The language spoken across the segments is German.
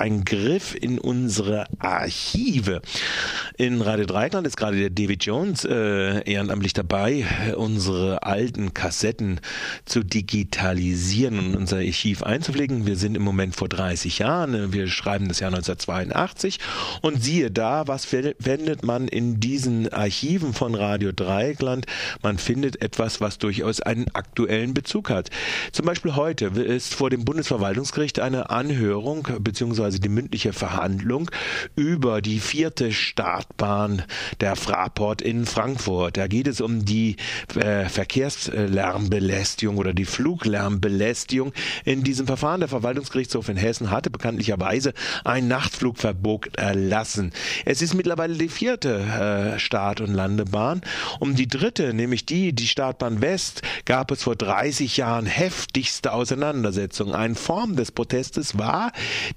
ein Griff in unsere Archive. In Radio Dreikland ist gerade der David Jones äh, ehrenamtlich dabei, unsere alten Kassetten zu digitalisieren und unser Archiv einzupflegen. Wir sind im Moment vor 30 Jahren. Wir schreiben das Jahr 1982 und siehe da, was findet man in diesen Archiven von Radio Dreieckland? Man findet etwas, was durchaus einen aktuellen Bezug hat. Zum Beispiel heute ist vor dem Bundesverwaltungsgericht eine Anhörung bzw. die mündliche Verhandlung über die vierte Startbahn der Fraport in Frankfurt. Da geht es um die äh, Verkehrslärmbelästigung oder die Fluglärmbelästigung in diesem Verfahren. Der Verwaltungsgerichtshof in Hessen hatte bekanntlicherweise ein Nachtflugverbot erlassen. Es ist mittlerweile die vierte äh, Start- und Landebahn. Um die dritte, nämlich die, die Startbahn West, gab es vor 30 Jahren heftigste Auseinandersetzungen. Eine Form des Protestes war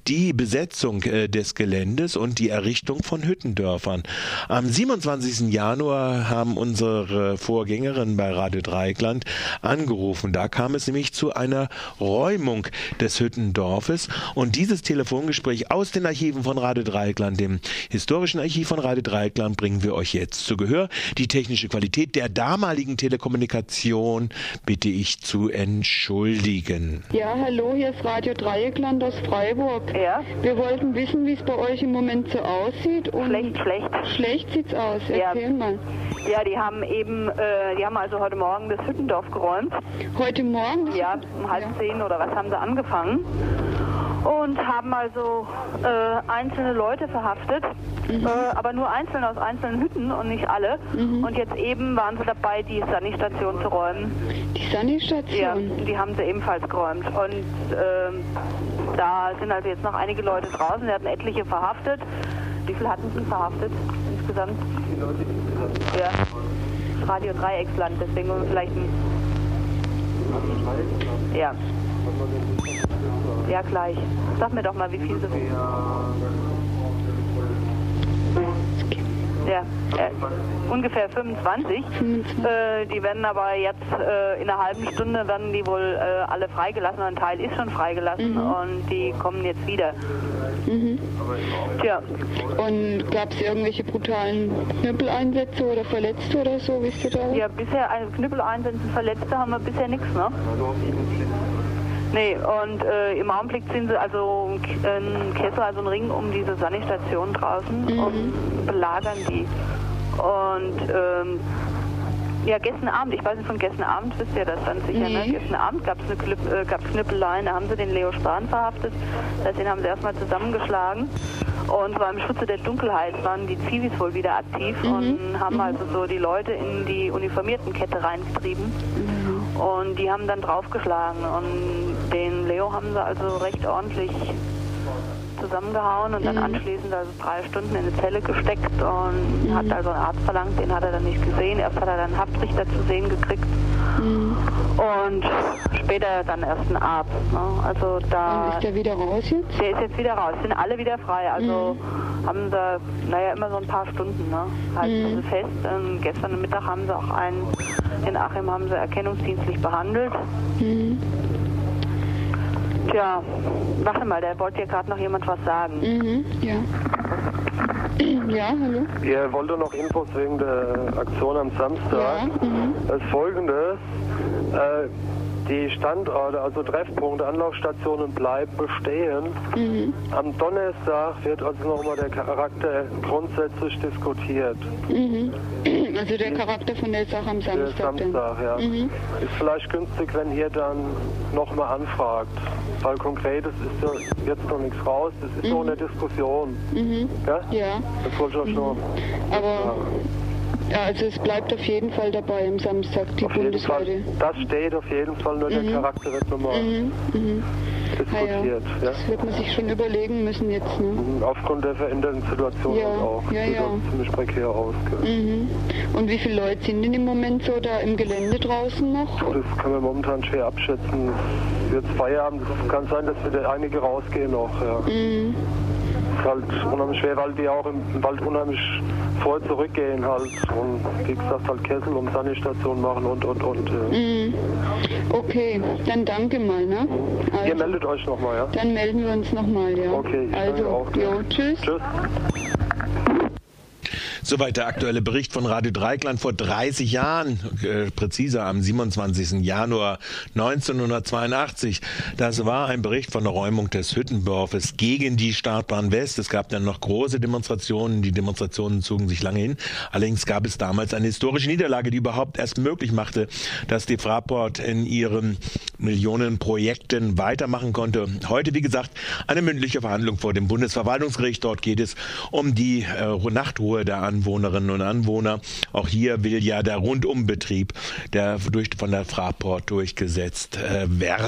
die Besetzung äh, des Geländes und die Errichtung von Hüttendörfern. Am 27. Januar haben unsere Vorgängerinnen bei Radio Dreieckland angerufen. Da kam es nämlich zu einer Räumung des Hüttendorfes und dieses Telefongespräch aus den Archiven von Radio Dreieckland, dem historischen Archiv von Radio Dreieckland, bringen wir euch jetzt zu Gehör. Die technische Qualität der damaligen Telekommunikation bitte ich zu entschuldigen. Ja, hallo, hier ist Radio Dreieckland aus Freiburg. Ja. Wir wollten wissen, wie es bei euch im Moment so aussieht. Und schlecht, schlecht. Schlecht sieht's aus. Erzähl ja. mal. Ja, die haben eben, äh, die haben also heute Morgen das Hüttendorf geräumt. Heute Morgen? Ja, um halb ja. zehn oder was haben sie angefangen und haben also äh, einzelne Leute verhaftet, mhm. äh, aber nur einzelne aus einzelnen Hütten und nicht alle. Mhm. Und jetzt eben waren sie dabei, die Sani-Station zu räumen. Die Sani-Station? Ja, die haben sie ebenfalls geräumt. Und äh, da sind also jetzt noch einige Leute draußen, sie hatten etliche verhaftet. Wie viele hatten sie verhaftet insgesamt? Ja. Radio Dreiecksland, deswegen vielleicht ein. Ja. Ja, gleich. Sag mir doch mal, wie viel so. Ja, äh, ungefähr 25. 25. Äh, die werden aber jetzt äh, in einer halben Stunde werden die wohl äh, alle freigelassen. Ein Teil ist schon freigelassen mhm. und die kommen jetzt wieder. Mhm. Tja. Und gab es irgendwelche brutalen Knüppeleinsätze oder Verletzte oder so, wisst ihr da? Ja, bisher also Knüppeleinsätze, Verletzte haben wir bisher nichts, ne? Nee, und äh, im Augenblick sind sie also ein Kessel, also ein Ring um diese Sanitation draußen mhm. und belagern die. Und ähm, ja, gestern Abend, ich weiß nicht von gestern Abend, wisst ihr das dann sicher, ne? nee. ne? Gestern Abend gab es eine Knüpp, äh, gab's Knüppeleien, da haben sie den Leo Spahn verhaftet, den haben sie erstmal zusammengeschlagen. Und zwar im Schutze der Dunkelheit waren die Zivis wohl wieder aktiv mhm. und haben mhm. also so die Leute in die uniformierten Kette reingetrieben. Mhm. Und die haben dann draufgeschlagen und den Leo haben sie also recht ordentlich zusammengehauen und dann mhm. anschließend also drei Stunden in eine Zelle gesteckt und mhm. hat also einen Arzt verlangt, den hat er dann nicht gesehen. Erst hat er dann einen Haftrichter zu sehen gekriegt mhm. und später dann erst einen Arzt. Ne? Also da. Und ist der wieder raus jetzt? Der ist jetzt wieder raus. Sind alle wieder frei. Also mhm. haben sie, naja, immer so ein paar Stunden, ne? Mhm. sie fest. Und gestern Mittag haben sie auch einen, den Achim haben sie erkennungsdienstlich behandelt. Tja, warte mal, da wollte ja gerade noch jemand was sagen. Mhm, ja. Ja, hallo. Ihr wollte noch Infos wegen der Aktion am Samstag. Ja, mhm. Das ist folgendes. Äh, die Standorte, also Treffpunkte, Anlaufstationen bleiben bestehen. Mhm. Am Donnerstag wird also nochmal der Charakter grundsätzlich diskutiert. Mhm. Also der Charakter von der Sache am Samstag. Der Samstag, ja. Mhm. Ist vielleicht günstig, wenn ihr dann nochmal anfragt. Weil konkret ist ja jetzt noch nichts raus, das ist mhm. noch eine Diskussion. Mhm. Ja? ja? Das wollte ich euch nur. Aber. Ja, also es bleibt auf jeden Fall dabei am Samstag, die auf. Das steht auf jeden Fall, nur mhm. der Charakter wird nochmal mhm. mhm. Diskutiert. Ja, ja. Das wird man sich schon überlegen müssen jetzt. Ne? Mhm, aufgrund der veränderten Situation ja, auch. Ja, ja. ziemlich prekär aus. Mhm. Und wie viele Leute sind denn im Moment so da im Gelände draußen noch? Das kann man momentan schwer abschätzen. Jetzt Feierabend, es kann sein, dass wieder einige rausgehen noch. Ja. Mhm. Ist halt unheimlich schwer, weil die auch im Wald unheimlich voll zurückgehen halt und wie gesagt halt Kessel und Sanitation machen und und und. Äh. Mm. Okay, dann danke mal, ne? Also, Ihr meldet euch nochmal, ja? Dann melden wir uns nochmal, ja. Okay, ich also, auch. Jo, tschüss. Tschüss. Soweit der aktuelle Bericht von Radio Dreikland vor 30 Jahren, äh, präziser am 27. Januar 1982. Das war ein Bericht von der Räumung des Hüttendorfes gegen die Startbahn West. Es gab dann noch große Demonstrationen. Die Demonstrationen zogen sich lange hin. Allerdings gab es damals eine historische Niederlage, die überhaupt erst möglich machte, dass die Fraport in ihren Millionen Projekten weitermachen konnte. Heute, wie gesagt, eine mündliche Verhandlung vor dem Bundesverwaltungsgericht. Dort geht es um die äh, Nachtruhe der Anwohnerinnen und Anwohner. Auch hier will ja der Rundumbetrieb der durch, von der Fraport durchgesetzt äh, werden.